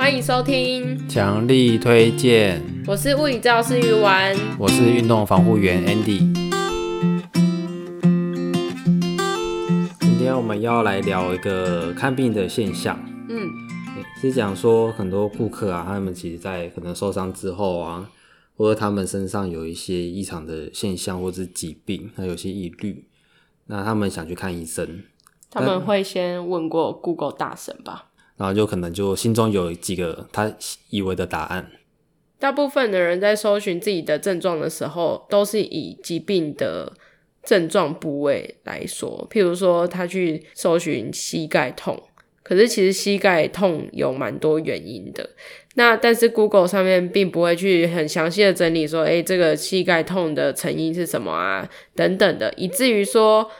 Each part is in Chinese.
欢迎收听，强力推荐。我是物理治疗师鱼丸，我是运动防护员 Andy。今天我们要来聊一个看病的现象。嗯，是讲说很多顾客啊，他们其实在可能受伤之后啊，或者他们身上有一些异常的现象或者是疾病，那有些疑虑，那他们想去看医生，他们会先问过 Google 大神吧？然后就可能就心中有几个他以为的答案。大部分的人在搜寻自己的症状的时候，都是以疾病的症状部位来说。譬如说，他去搜寻膝盖痛，可是其实膝盖痛有蛮多原因的。那但是 Google 上面并不会去很详细的整理说，诶，这个膝盖痛的成因是什么啊？等等的，以至于说。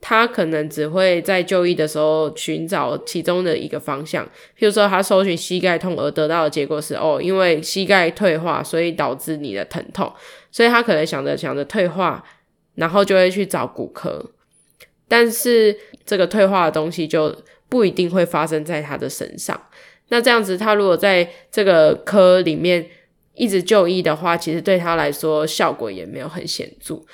他可能只会在就医的时候寻找其中的一个方向，譬如说他搜寻膝盖痛而得到的结果是哦，因为膝盖退化，所以导致你的疼痛，所以他可能想着想着退化，然后就会去找骨科，但是这个退化的东西就不一定会发生在他的身上。那这样子，他如果在这个科里面一直就医的话，其实对他来说效果也没有很显著。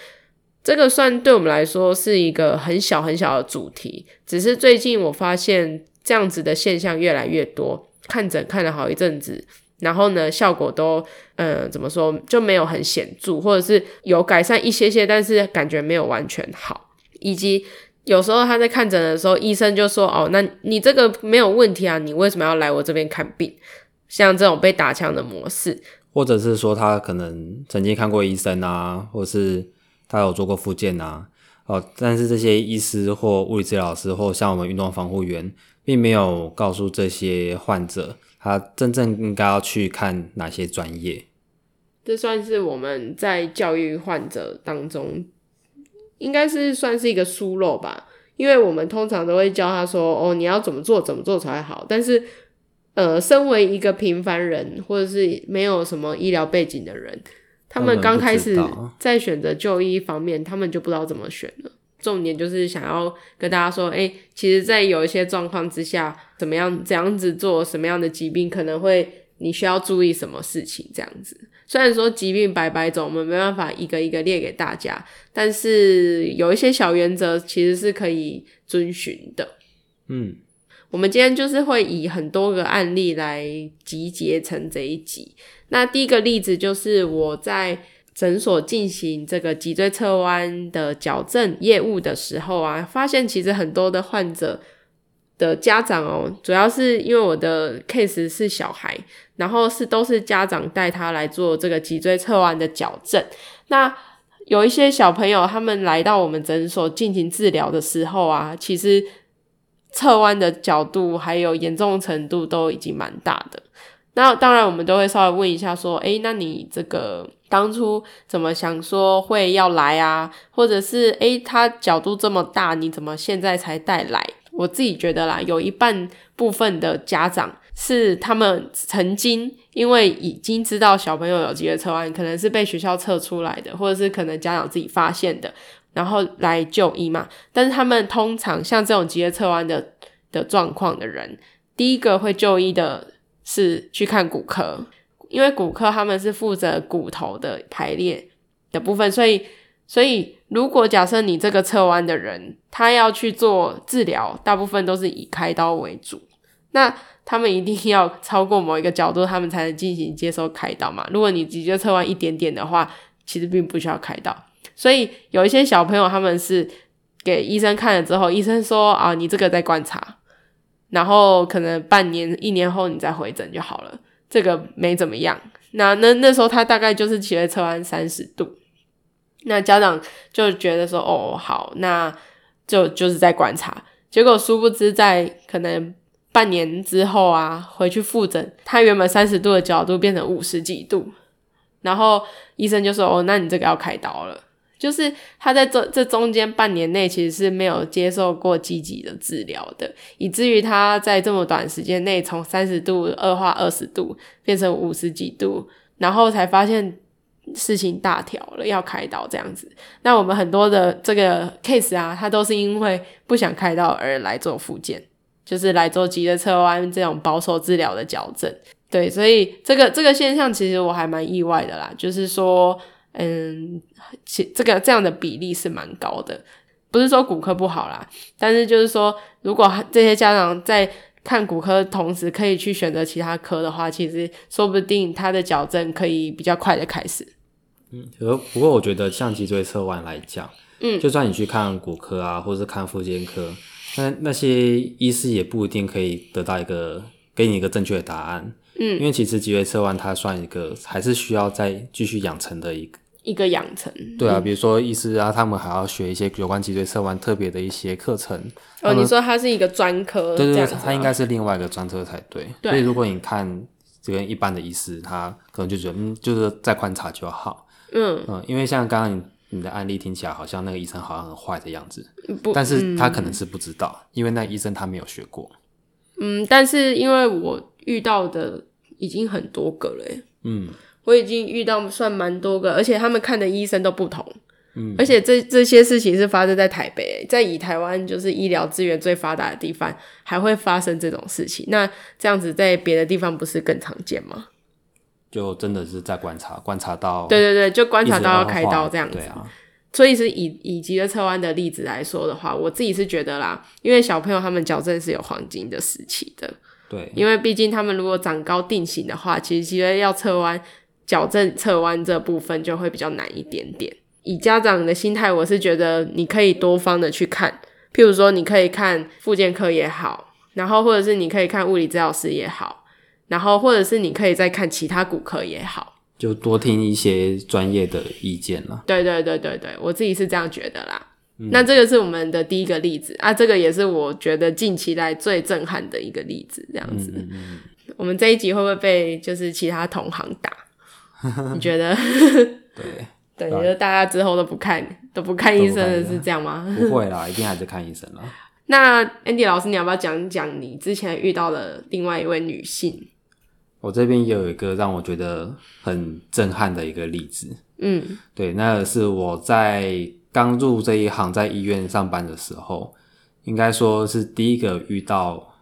这个算对我们来说是一个很小很小的主题，只是最近我发现这样子的现象越来越多，看诊看了好一阵子，然后呢，效果都呃怎么说就没有很显著，或者是有改善一些些，但是感觉没有完全好，以及有时候他在看诊的时候，医生就说哦，那你这个没有问题啊，你为什么要来我这边看病？像这种被打枪的模式，或者是说他可能曾经看过医生啊，或是。他有做过复健啊，哦，但是这些医师或物理治疗师或像我们运动防护员，并没有告诉这些患者，他真正应该要去看哪些专业。这算是我们在教育患者当中，应该是算是一个疏漏吧，因为我们通常都会教他说，哦，你要怎么做，怎么做才好。但是，呃，身为一个平凡人，或者是没有什么医疗背景的人。他们刚开始在选择就医方面，他们就不知道怎么选了。重点就是想要跟大家说，哎，其实，在有一些状况之下，怎么样怎样子做，什么样的疾病可能会你需要注意什么事情，这样子。虽然说疾病百百种，我们没办法一个一个列给大家，但是有一些小原则其实是可以遵循的。嗯。我们今天就是会以很多个案例来集结成这一集。那第一个例子就是我在诊所进行这个脊椎侧弯的矫正业务的时候啊，发现其实很多的患者的家长哦，主要是因为我的 case 是小孩，然后是都是家长带他来做这个脊椎侧弯的矫正。那有一些小朋友他们来到我们诊所进行治疗的时候啊，其实。侧弯的角度还有严重程度都已经蛮大的，那当然我们都会稍微问一下说，诶，那你这个当初怎么想说会要来啊？或者是诶，他角度这么大，你怎么现在才带来？我自己觉得啦，有一半部分的家长是他们曾经因为已经知道小朋友有脊椎侧弯，可能是被学校测出来的，或者是可能家长自己发现的。然后来就医嘛，但是他们通常像这种脊椎侧弯的的状况的人，第一个会就医的是去看骨科，因为骨科他们是负责骨头的排列的部分，所以所以如果假设你这个侧弯的人，他要去做治疗，大部分都是以开刀为主，那他们一定要超过某一个角度，他们才能进行接受开刀嘛。如果你直接侧弯一点点的话，其实并不需要开刀。所以有一些小朋友，他们是给医生看了之后，医生说啊，你这个在观察，然后可能半年、一年后你再回诊就好了，这个没怎么样。那那那时候他大概就是脊椎侧弯三十度，那家长就觉得说，哦，好，那就就是在观察。结果殊不知，在可能半年之后啊，回去复诊，他原本三十度的角度变成五十几度，然后医生就说，哦，那你这个要开刀了。就是他在这这中间半年内其实是没有接受过积极的治疗的，以至于他在这么短时间内从三十度恶化二十度变成五十几度，然后才发现事情大条了，要开刀这样子。那我们很多的这个 case 啊，他都是因为不想开刀而来做复健，就是来做脊椎侧弯这种保守治疗的矫正。对，所以这个这个现象其实我还蛮意外的啦，就是说，嗯，其这个这样的比例是蛮高的，不是说骨科不好啦，但是就是说，如果这些家长在看骨科同时可以去选择其他科的话，其实说不定他的矫正可以比较快的开始。嗯，可不过我觉得像脊椎侧弯来讲，嗯，就算你去看骨科啊，或者是看附件科，那那些医师也不一定可以得到一个给你一个正确的答案。嗯，因为其实脊椎侧弯它算一个还是需要再继续养成的一个一个养成。对啊，比如说医师啊，他们还要学一些有关脊椎侧弯特别的一些课程。哦，你说它是一个专科？对对对，它应该是另外一个专科才对。对。所以如果你看这个一般的医师，他可能就觉得嗯，就是再观察就好。嗯嗯，因为像刚刚你你的案例听起来好像那个医生好像很坏的样子，不，但是他可能是不知道，嗯，因为那医生他没有学过。嗯，但是因为我。遇到的已经很多个了，嗯，我已经遇到算蛮多个，而且他们看的医生都不同，嗯，而且这这些事情是发生在台北，在以台湾就是医疗资源最发达的地方，还会发生这种事情，那这样子在别的地方不是更常见吗？就真的是在观察，观察到，对对对，就观察到要开刀这样子，对啊，所以是以以及的侧弯的例子来说的话，我自己是觉得啦，因为小朋友他们矫正是有黄金的时期的。对，因为毕竟他们如果长高定型的话，其实其实要侧弯、矫正侧弯这部分就会比较难一点点。以家长的心态，我是觉得你可以多方的去看，譬如说你可以看复健科也好，然后或者是你可以看物理治疗师也好，然后或者是你可以再看其他骨科也好，就多听一些专业的意见了。对对对对对，我自己是这样觉得啦。嗯、那这个是我们的第一个例子啊，这个也是我觉得近期来最震撼的一个例子，这样子。嗯嗯、我们这一集会不会被就是其他同行打？你觉得？对 对，你觉得大家之后都不看都不看医生的是这样吗？不会啦，一定还是看医生啦。那 Andy 老师，你要不要讲讲你之前遇到的另外一位女性？我这边也有一个让我觉得很震撼的一个例子。嗯，对，那是我在。刚入这一行，在医院上班的时候，应该说是第一个遇到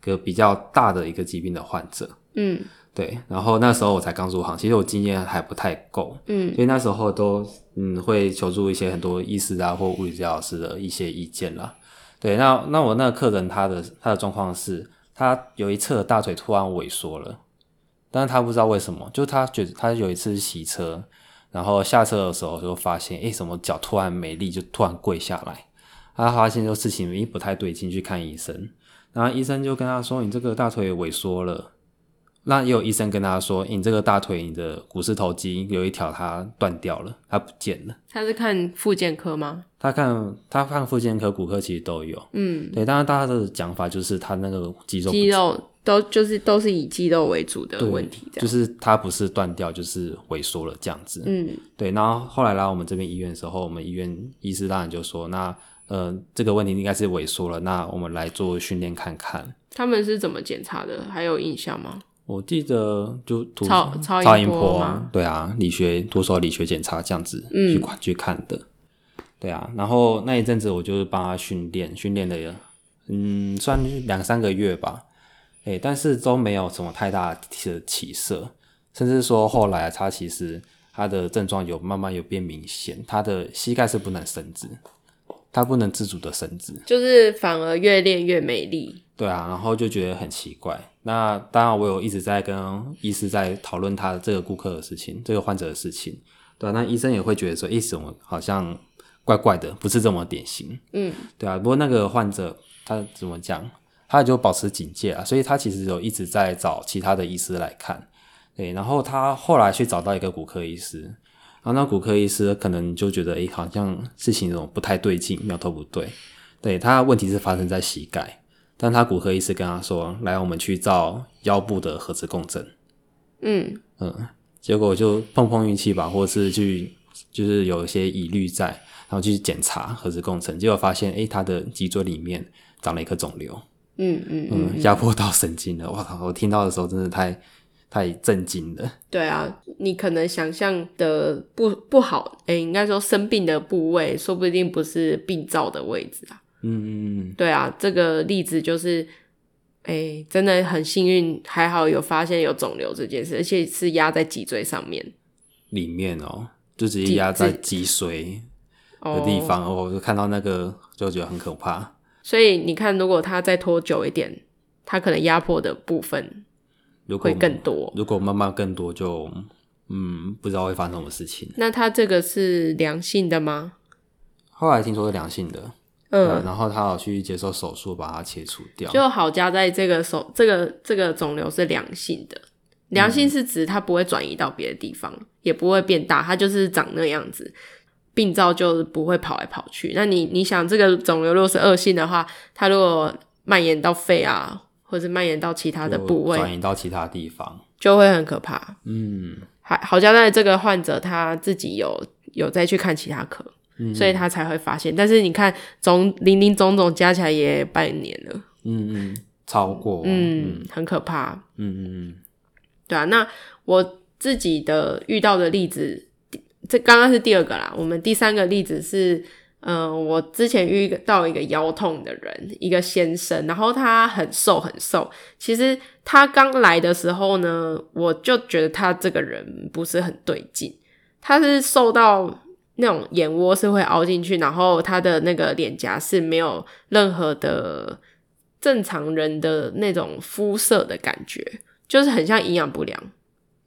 个比较大的一个疾病的患者。嗯，对。然后那时候我才刚入行，其实我经验还不太够。嗯，所以那时候都嗯会求助一些很多医师啊或物理治疗师的一些意见啦。对，那那我那个客人他的他的状况是，他有一侧的大腿突然萎缩了，但是他不知道为什么，就他觉得他有一次洗车。然后下车的时候就发现，诶，什么脚突然没力，就突然跪下来。他发现这事情诶不太对劲，去看医生。然后医生就跟他说：“你这个大腿萎缩了。”那也有医生跟他说：“你这个大腿，你的股四头肌有一条它断掉了，它不见了。”他是看复健科吗？他看他看复健科、骨科其实都有。嗯，对。当然，大家的讲法就是他那个肌肉肌肉。都就是都是以肌肉为主的问题，就是它不是断掉，就是萎缩了这样子。嗯，对。然后后来来我们这边医院的时候，我们医院医师当然就说，那呃这个问题应该是萎缩了，那我们来做训练看看。他们是怎么检查的？还有印象吗？我记得就超超超音波吗？对啊，理学多少理学检查这样子去管、嗯、去看的。对啊，然后那一阵子我就是帮他训练，训练了嗯算两三个月吧。欸、但是都没有什么太大的起色，甚至说后来他其实他的症状有慢慢有变明显，他的膝盖是不能伸直，他不能自主的伸直，就是反而越练越美丽。对啊，然后就觉得很奇怪。那当然，我有一直在跟医师在讨论他的这个顾客的事情，这个患者的事情。对啊，那医生也会觉得说，诶，怎么好像怪怪的，不是这么典型。嗯，对啊。不过那个患者他怎么讲？他就保持警戒啊，所以他其实有一直在找其他的医师来看，对，然后他后来去找到一个骨科医师，然后那骨科医师可能就觉得，诶，好像事情那种不太对劲，苗头不对，对，他问题是发生在膝盖，但他骨科医师跟他说，来，我们去照腰部的核磁共振，嗯嗯，结果就碰碰运气吧，或者是去就是有一些疑虑在，然后去检查核磁共振，结果发现，诶，他的脊椎里面长了一颗肿瘤。嗯嗯嗯，压迫到神经了，哇靠！我听到的时候真的太太震惊了。对啊，你可能想象的不不好，诶、欸、应该说生病的部位，说不定不是病灶的位置啊。嗯嗯嗯，对啊，这个例子就是，哎、欸，真的很幸运，还好有发现有肿瘤这件事，而且是压在脊椎上面，里面哦，就直接压在脊髓的地方，哦、我就看到那个就觉得很可怕。所以你看，如果他再拖久一点，他可能压迫的部分会更多。如果，慢慢更多就，就嗯，不知道会发生什么事情。那它这个是良性的吗？后来听说是良性的。嗯，然后他有去接受手术把它切除掉，就好加在这个手这个这个肿瘤是良性的，良性是指它不会转移到别的地方，嗯、也不会变大，它就是长那样子，病灶就不会跑来跑去。那你你想这个肿瘤如果是恶性的话，它如果蔓延到肺啊，或者蔓延到其他的部位，转移到其他地方，就会很可怕。嗯，还好加在这个患者他自己有有再去看其他科。所以他才会发现，但是你看，总零零总总加起来也半年了，嗯嗯，超过，嗯，很可怕，嗯嗯嗯，对啊。那我自己的遇到的例子，这刚刚是第二个啦。我们第三个例子是，嗯、我之前遇到一个腰痛的人，一个先生，然后他很瘦很瘦。其实他刚来的时候呢，我就觉得他这个人不是很对劲，他是瘦到。那种眼窝是会凹进去，然后他的那个脸颊是没有任何的正常人的那种肤色的感觉，就是很像营养不良、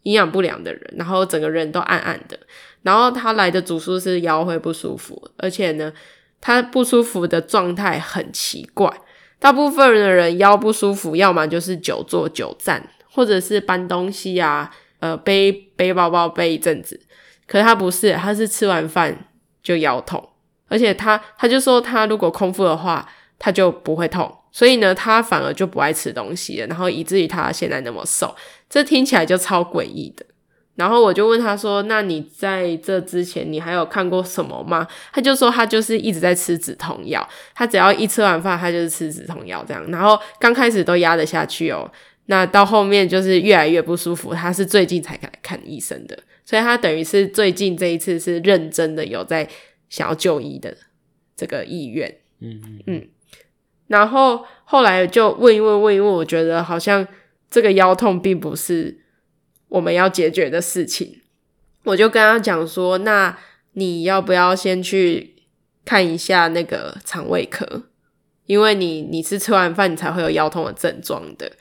营养不良的人，然后整个人都暗暗的。然后他来的主诉是腰会不舒服，而且呢，他不舒服的状态很奇怪。大部分的人腰不舒服，要么就是久坐久站，或者是搬东西啊，呃，背背包包背一阵子。可是他不是，他是吃完饭就腰痛，而且他他就说他如果空腹的话，他就不会痛，所以呢，他反而就不爱吃东西了，然后以至于他现在那么瘦，这听起来就超诡异的。然后我就问他说：“那你在这之前，你还有看过什么吗？”他就说他就是一直在吃止痛药，他只要一吃完饭，他就是吃止痛药这样。然后刚开始都压得下去哦，那到后面就是越来越不舒服，他是最近才来看医生的。所以他等于是最近这一次是认真的有在想要就医的这个意愿，嗯嗯嗯，然后后来就问一问问一问，我觉得好像这个腰痛并不是我们要解决的事情，我就跟他讲说，那你要不要先去看一下那个肠胃科，因为你你是吃完饭你才会有腰痛的症状的。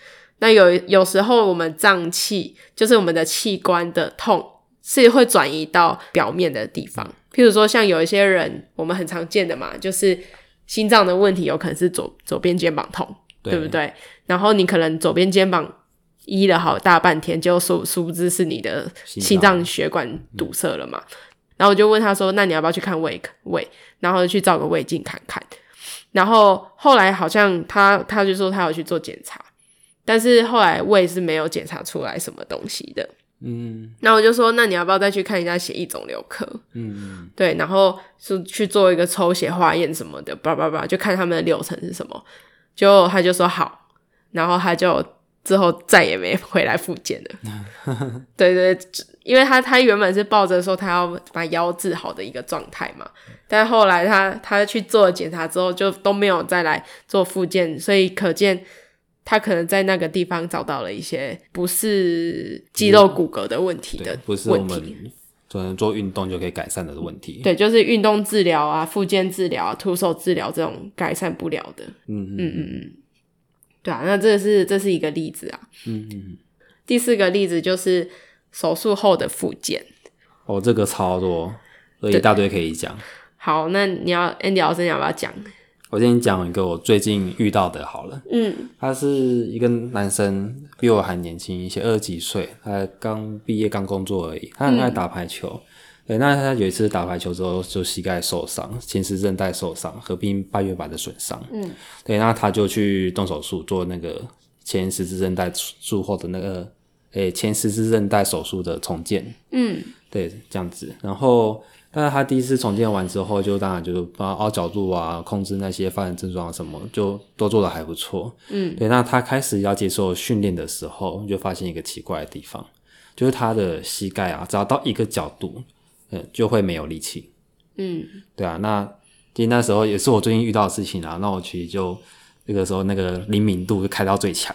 那有有时候我们脏器就是我们的器官的痛。是会转移到表面的地方，譬如说像有一些人，我们很常见的嘛，就是心脏的问题，有可能是左左边肩膀痛，对，对不对？然后你可能左边肩膀医了好大半天，就殊殊不知是你的心脏血管堵塞了嘛。然后我就问他说：“那你要不要去看胃胃？然后去照个胃镜看看。”然后后来好像他他就说他要去做检查，但是后来胃是没有检查出来什么东西的。嗯，那我就说，那你要不要再去看一下血液肿瘤科？嗯，对，然后是去做一个抽血化验什么的，叭叭叭，就看他们的流程是什么。就他就说好，然后他就之后再也没回来复健了。对，对对，因为他他原本是抱着说他要把腰治好的一个状态嘛，但后来他他去做检查之后，就都没有再来做复健，所以可见。他可能在那个地方找到了一些不是肌肉骨骼的问题的问题，不是我们只能做运动就可以改善的问题。对，就是运动治疗啊、复健治疗啊、徒手治疗这种改善不了的。嗯嗯嗯嗯，对啊，那这是这是一个例子啊。嗯嗯。第四个例子就是手术后的复健。哦，这个超多，所以一大堆可以讲。好，那你要 Andy 老师，你要不要讲？我先讲一个我最近遇到的，好了。嗯，他是一个男生，比我还年轻一些，二十几岁，他刚毕业刚工作而已。他很爱打排球，嗯、对。那他有一次打排球之后，就膝盖受伤，前十字韧带受伤，合并半月板的损伤。嗯，对。那他就去动手术，做那个前十字韧带术后的那个，诶、欸，前十字韧带手术的重建。嗯，对，这样子，然后。但是他第一次重建完之后，就当然就是帮他凹角度啊，控制那些发展症状什么，就都做的还不错。嗯，对。那他开始要接受训练的时候，就发现一个奇怪的地方，就是他的膝盖啊，只要到一个角度，嗯，就会没有力气。嗯，对啊。那其实那时候也是我最近遇到的事情啊。那我其实就那个时候那个灵敏度就开到最强。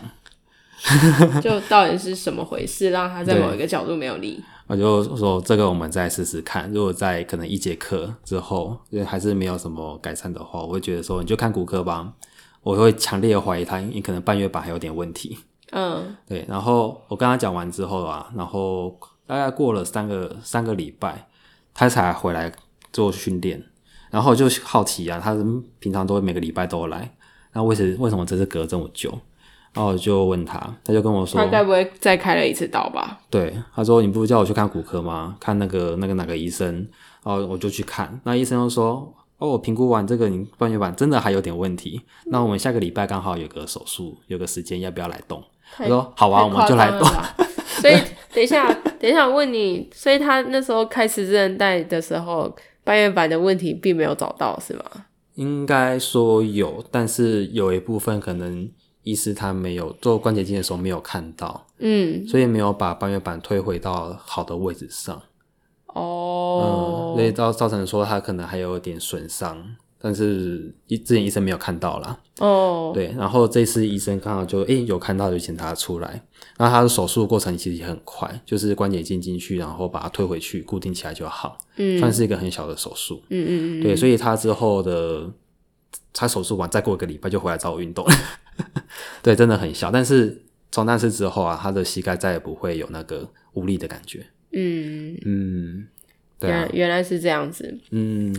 就到底是什么回事，让他在某一个角度没有力？我就说这个我们再试试看。如果在可能一节课之后，就还是没有什么改善的话，我会觉得说你就看骨科吧。我会强烈怀疑他，你可能半月板还有点问题。嗯，对。然后我跟他讲完之后啊，然后大概过了三个三个礼拜，他才回来做训练。然后就好奇啊，他平常都会每个礼拜都来，那为什为什么这次隔这么久？然后我就问他，他就跟我说，他该不会再开了一次刀吧？对，他说你不是叫我去看骨科吗？看那个那个哪个医生？然后我就去看，那医生又说，哦，我评估完这个你半月板真的还有点问题，那我们下个礼拜刚好有个手术，有个时间，要不要来动？我说好啊，我们就来动。所以等一下，等一下我问你，所以他那时候开十字韧带的时候，半月板的问题并没有找到是吗？应该说有，但是有一部分可能。医师他没有做关节镜的时候没有看到，嗯，所以没有把半月板推回到好的位置上，哦，嗯，所以造造成说他可能还有点损伤，但是医之前医生没有看到啦，哦，对，然后这次医生刚好就诶、欸、有看到就检查出来，那他的手术过程其实也很快，就是关节镜进去，然后把它推回去固定起来就好，嗯，算是一个很小的手术，嗯嗯嗯，对，所以他之后的他手术完再过一个礼拜就回来找我运动。对，真的很小，但是从那次之后啊，他的膝盖再也不会有那个无力的感觉。嗯。嗯，对啊，原来是这样子。嗯，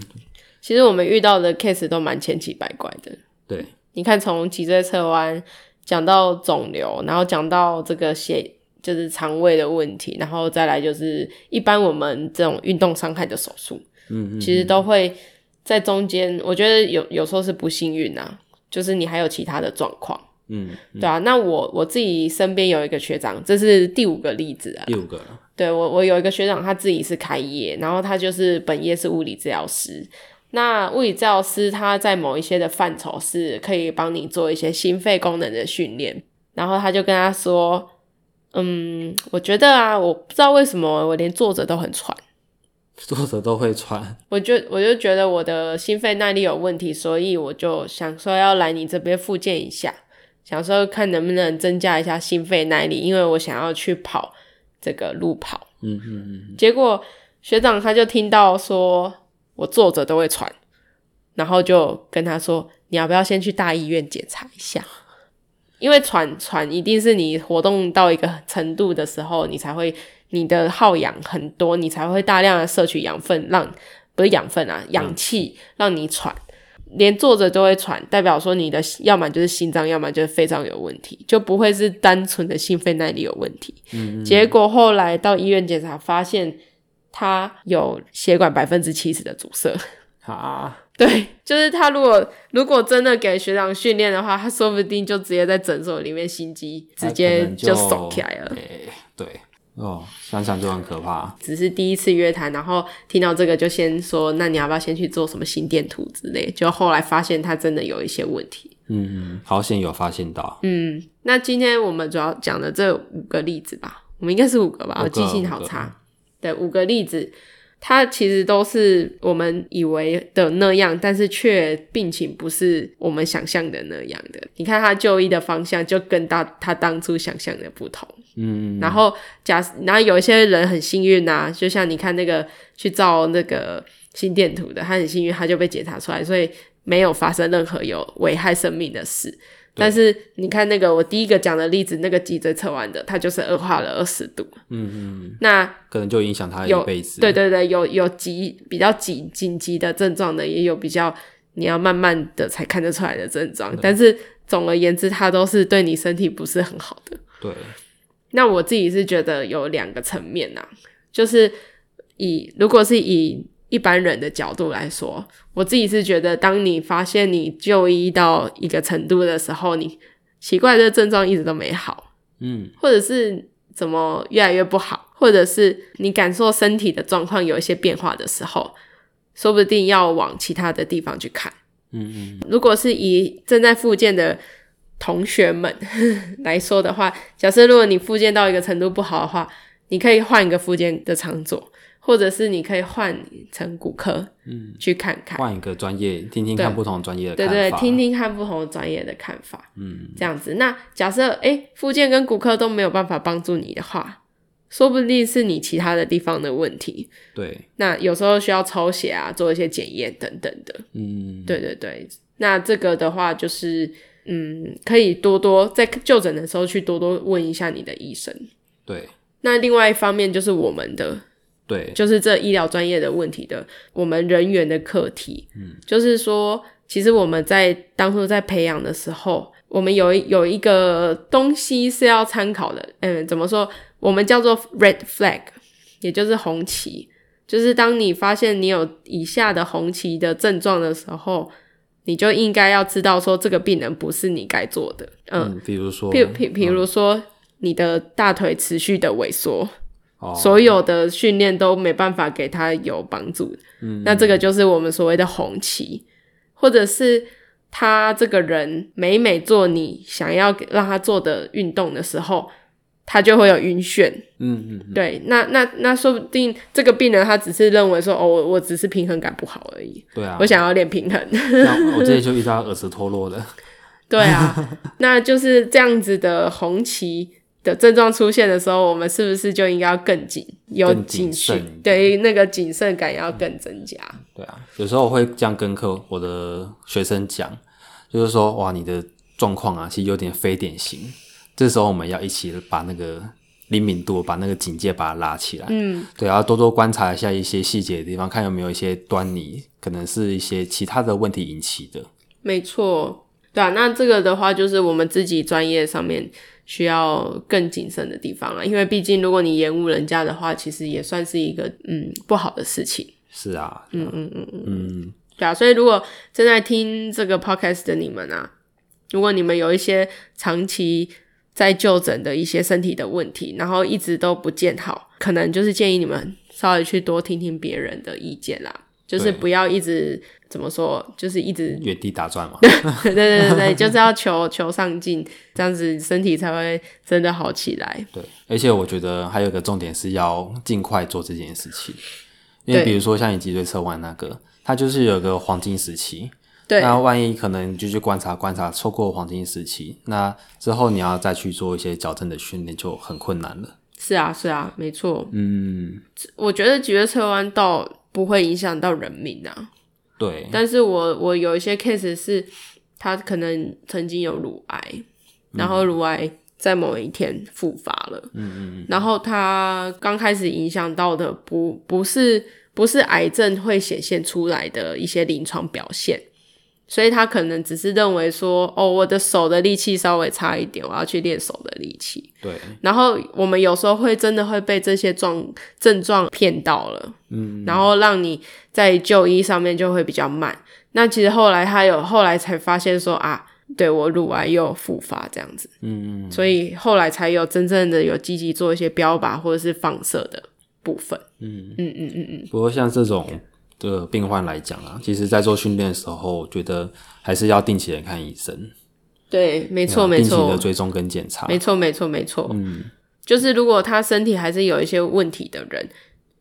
其实我们遇到的 case 都蛮千奇百怪的。对，你看从脊椎侧弯讲到肿瘤，然后讲到这个血，就是肠胃的问题，然后再来就是一般我们这种运动伤害的手术。嗯嗯，其实都会在中间，我觉得有有时候是不幸运啊。就是你还有其他的状况，嗯，嗯，对啊。那我我自己身边有一个学长，这是第五个例子啊。第五个，对，我我有一个学长，他自己是开业，然后他就是本业是物理治疗师。那物理治疗师他在某一些的范畴是可以帮你做一些心肺功能的训练。然后他就跟他说，嗯，我觉得啊，我不知道为什么我连坐着都很喘。坐着都会喘，我就我就觉得我的心肺耐力有问题，所以我就想说要来你这边复健一下，想说看能不能增加一下心肺耐力，因为我想要去跑这个路跑。嗯嗯嗯。结果学长他就听到说我坐着都会喘，然后就跟他说，你要不要先去大医院检查一下？因为喘喘一定是你活动到一个程度的时候，你才会。你的耗氧很多，你才会大量的摄取养分，让不是养分啊，氧气让你喘，连坐着都会喘，代表说你的要么就是心脏，要么就是肺脏有问题，就不会是单纯的心肺耐力有问题。嗯，结果后来到医院检查，发现他有血管百分之七十的阻塞。啊，对，就是他如果如果真的给学长训练的话，他说不定就直接在诊所里面心肌直接就松起来了。欸，对。哦，想想就很可怕。只是第一次约谈，然后听到这个就先说，那你要不要先去做什么心电图之类？就后来发现他真的有一些问题。嗯嗯，好险有发现到。嗯，那今天我们主要讲的这五个例子吧，我们应该是五个吧？我记性好差。对，五个例子。它其实都是我们以为的那样，但是却病情不是我们想象的那样的。你看他就医的方向就跟他他当初想象的不同。嗯，然后假然后有一些人很幸运啊，就像你看那个去照那个心电图的，他很幸运，他就被检查出来，所以没有发生任何有危害生命的事。但是你看那个我第一个讲的例子，那个脊椎侧弯的，它就是恶化了二十度。嗯嗯，那可能就影响他一辈子。对对对，有有急比较紧紧急的症状的，也有比较你要慢慢的才看得出来的症状。但是总而言之，它都是对你身体不是很好的。对。那我自己是觉得有两个层面呐，就是以如果是以。一般人的角度来说，我自己是觉得，当你发现你就医到一个程度的时候，你奇怪的症状一直都没好，嗯，或者是怎么越来越不好，或者是你感受身体的状况有一些变化的时候，说不定要往其他的地方去看，嗯嗯。如果是以正在复健的同学们 来说的话，假设如果你复健到一个程度不好的话，你可以换一个复健的场所。或者是你可以换成骨科，嗯，去看看，换一个专业，听听看不同专业的看法，对对，听听看不同专业的看法，嗯，这样子。那假设哎，附件跟骨科都没有办法帮助你的话，说不定是你其他的地方的问题。对，那有时候需要抽血啊，做一些检验等等的。嗯，对对对。那这个的话，就是嗯，可以多多在就诊的时候去多多问一下你的医生。对。那另外一方面就是我们的，对，就是这医疗专业的问题的，我们人员的课题。嗯，就是说，其实我们在当初在培养的时候，我们有有一个东西是要参考的。嗯，怎么说？我们叫做 red flag，也就是红旗。就是当你发现你有以下的红旗的症状的时候，你就应该要知道说这个病人不是你该做的。嗯，嗯，比如说，譬譬比如说。嗯你的大腿持续的萎缩，oh. 所有的训练都没办法给他有帮助。嗯，那这个就是我们所谓的红旗，或者是他这个人每每做你想要让他做的运动的时候，他就会有晕眩。嗯嗯，对，那那那说不定这个病人他只是认为说，哦，我我只是平衡感不好而已。对啊，我想要练平衡。我之前就遇到耳石脱落的。对啊，那就是这样子的红旗的症状出现的时候，我们是不是就应该要更谨有谨慎？对，那个谨慎感要更增加。对啊，有时候我会这样跟课我的学生讲，就是说，哇，你的状况啊，其实有点非典型。这时候我们要一起把那个灵敏度，把那个警戒把它拉起来。嗯，对，要多多观察一下一些细节的地方，看有没有一些端倪，可能是一些其他的问题引起的。没错，对啊，那这个的话，就是我们自己专业上面。需要更谨慎的地方了，因为毕竟如果你延误人家的话，其实也算是一个嗯不好的事情。是啊，嗯嗯嗯嗯嗯，对啊。所以如果正在听这个 podcast 的你们啊，如果你们有一些长期在就诊的一些身体的问题，然后一直都不见好，可能就是建议你们稍微去多听听别人的意见啦，就是不要一直。怎么说？就是一直原地打转嘛。对对对对，就是要求求上进，这样子身体才会真的好起来。对，而且我觉得还有一个重点是要尽快做这件事情，因为比如说像你脊椎侧弯那个，它就是有个黄金时期。对。那万一可能就去观察观察，错过黄金时期，那之后你要再去做一些矫正的训练就很困难了。是啊，是啊，没错。嗯，我觉得脊椎侧弯倒不会影响到人民啊。对，但是我我有一些 case 是，他可能曾经有乳癌，嗯、然后乳癌在某一天复发了，嗯嗯嗯，然后他刚开始影响到的不不是不是癌症会显现出来的一些临床表现。所以他可能只是认为说，哦，我的手的力气稍微差一点，我要去练手的力气。对。然后我们有时候会真的会被这些状症状骗到了，嗯。然后让你在就医上面就会比较慢。那其实后来他有后来才发现说啊，对，我乳癌又复发这样子，嗯。所以后来才有真正的有积极做一些标靶或者是放射的部分。嗯嗯嗯嗯嗯。不过像这种。的病患来讲啊，其实，在做训练的时候，我觉得还是要定期的看医生。对，没错，没错。定期的追踪跟检查。没错，没错，没错。嗯，就是如果他身体还是有一些问题的人，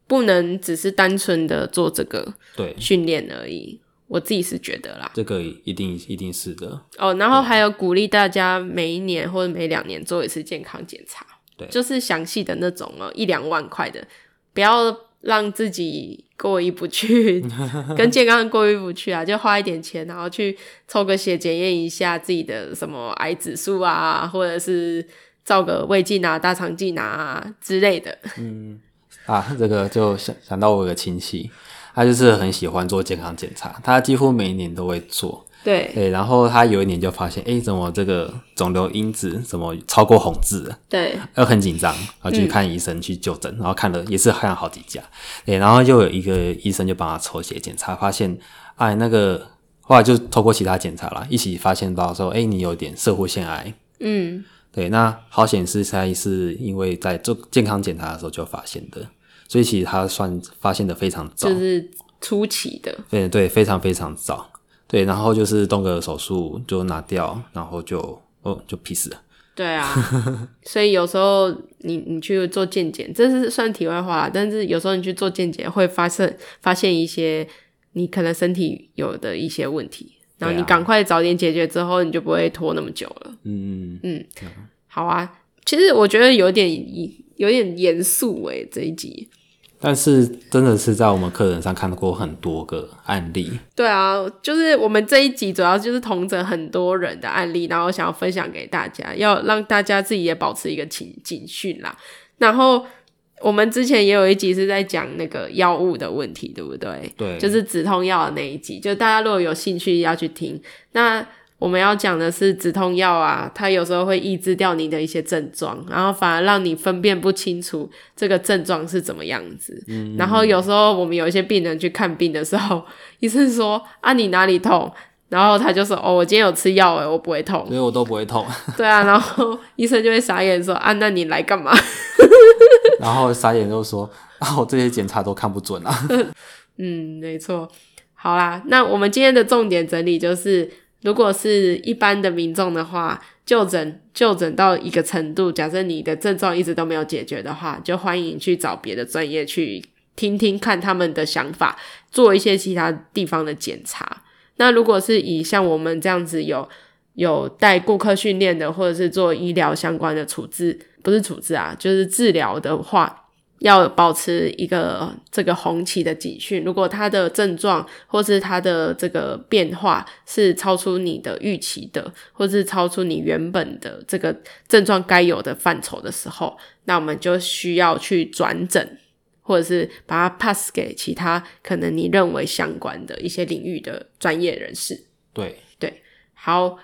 不能只是单纯的做这个对训练而已。我自己是觉得啦，这个一定一定是的。哦，然后还有鼓励大家每一年或者每两年做一次健康检查，对，就是详细的那种哦，一两万块的，不要。让自己过意不去，跟健康过意不去啊，就花一点钱，然后去抽个血检验一下自己的什么癌指数啊，或者是照个胃镜啊、大肠镜啊之类的。嗯，啊，这个就想想到我有个亲戚，他就是很喜欢做健康检查，他几乎每一年都会做。对对，然后他有一年就发现，哎，怎么这个肿瘤因子怎么超过红字了？对，又很紧张，然后去看医生去就诊，嗯、然后看了也是看了好几家，对，然后又有一个医生就帮他抽血检查，发现，哎，那个后来就透过其他检查啦，一起发现到说，哎，你有点摄护腺癌。嗯，对，那好险是在是因为在做健康检查的时候就发现的，所以其实他算发现的非常早，就是初期的，对对，非常非常早。对，然后就是动个手术就拿掉，然后就哦就 peace 了。对啊，所以有时候你你去做健检，这是算题外话，但是有时候你去做健检会发现发现一些你可能身体有的一些问题，然后你赶快早点解决之后，你就不会拖那么久了。嗯嗯嗯，好啊。其实我觉得有点有点严肃诶，这一集。但是真的是在我们客人上看到过很多个案例。对啊，就是我们这一集主要就是同整很多人的案例，然后想要分享给大家，要让大家自己也保持一个警警讯啦。然后我们之前也有一集是在讲那个药物的问题，对不对？对，就是止痛药的那一集，就大家如果有兴趣要去听那。我们要讲的是止痛药啊，它有时候会抑制掉你的一些症状，然后反而让你分辨不清楚这个症状是怎么样子。嗯，然后有时候我们有一些病人去看病的时候，医生说啊，你哪里痛？然后他就说哦，我今天有吃药诶，我不会痛，所以我都不会痛。对啊，然后医生就会傻眼说啊，那你来干嘛？然后傻眼就说啊，我这些检查都看不准啊。嗯，没错。好啦，那我们今天的重点整理就是。如果是一般的民众的话，就诊就诊到一个程度，假设你的症状一直都没有解决的话，就欢迎去找别的专业去听听看他们的想法，做一些其他地方的检查。那如果是以像我们这样子有有带顾客训练的，或者是做医疗相关的处置，不是处置啊，就是治疗的话。要保持一个这个红旗的警讯，如果他的症状或是他的这个变化是超出你的预期的，或是超出你原本的这个症状该有的范畴的时候，那我们就需要去转诊，或者是把它 pass 给其他可能你认为相关的一些领域的专业人士。对对，好，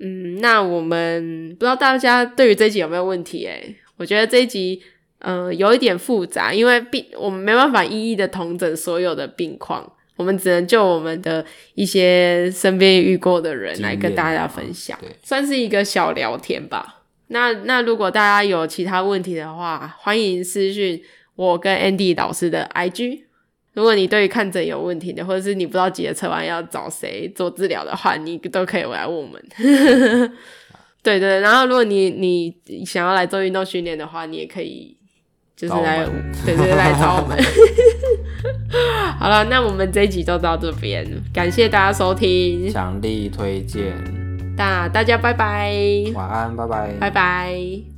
嗯，那我们不知道大家对于这一集有没有问题？诶，我觉得这一集。呃，有一点复杂，因为病我们没办法一一的同诊所有的病况，我们只能就我们的一些身边遇过的人来跟大家分享，对，算是一个小聊天吧。那那如果大家有其他问题的话，欢迎私讯我跟 Andy 老师的 IG。如果你对于看诊有问题的，或者是你不知道几节测完要找谁做治疗的话，你都可以来问我们。对，对对，然后如果你你想要来做运动训练的话，你也可以。就是来，对对，来找我们。好了，那我们这一集就到这边，感谢大家收听，强力推荐。那大家拜拜，晚安，拜拜，拜拜。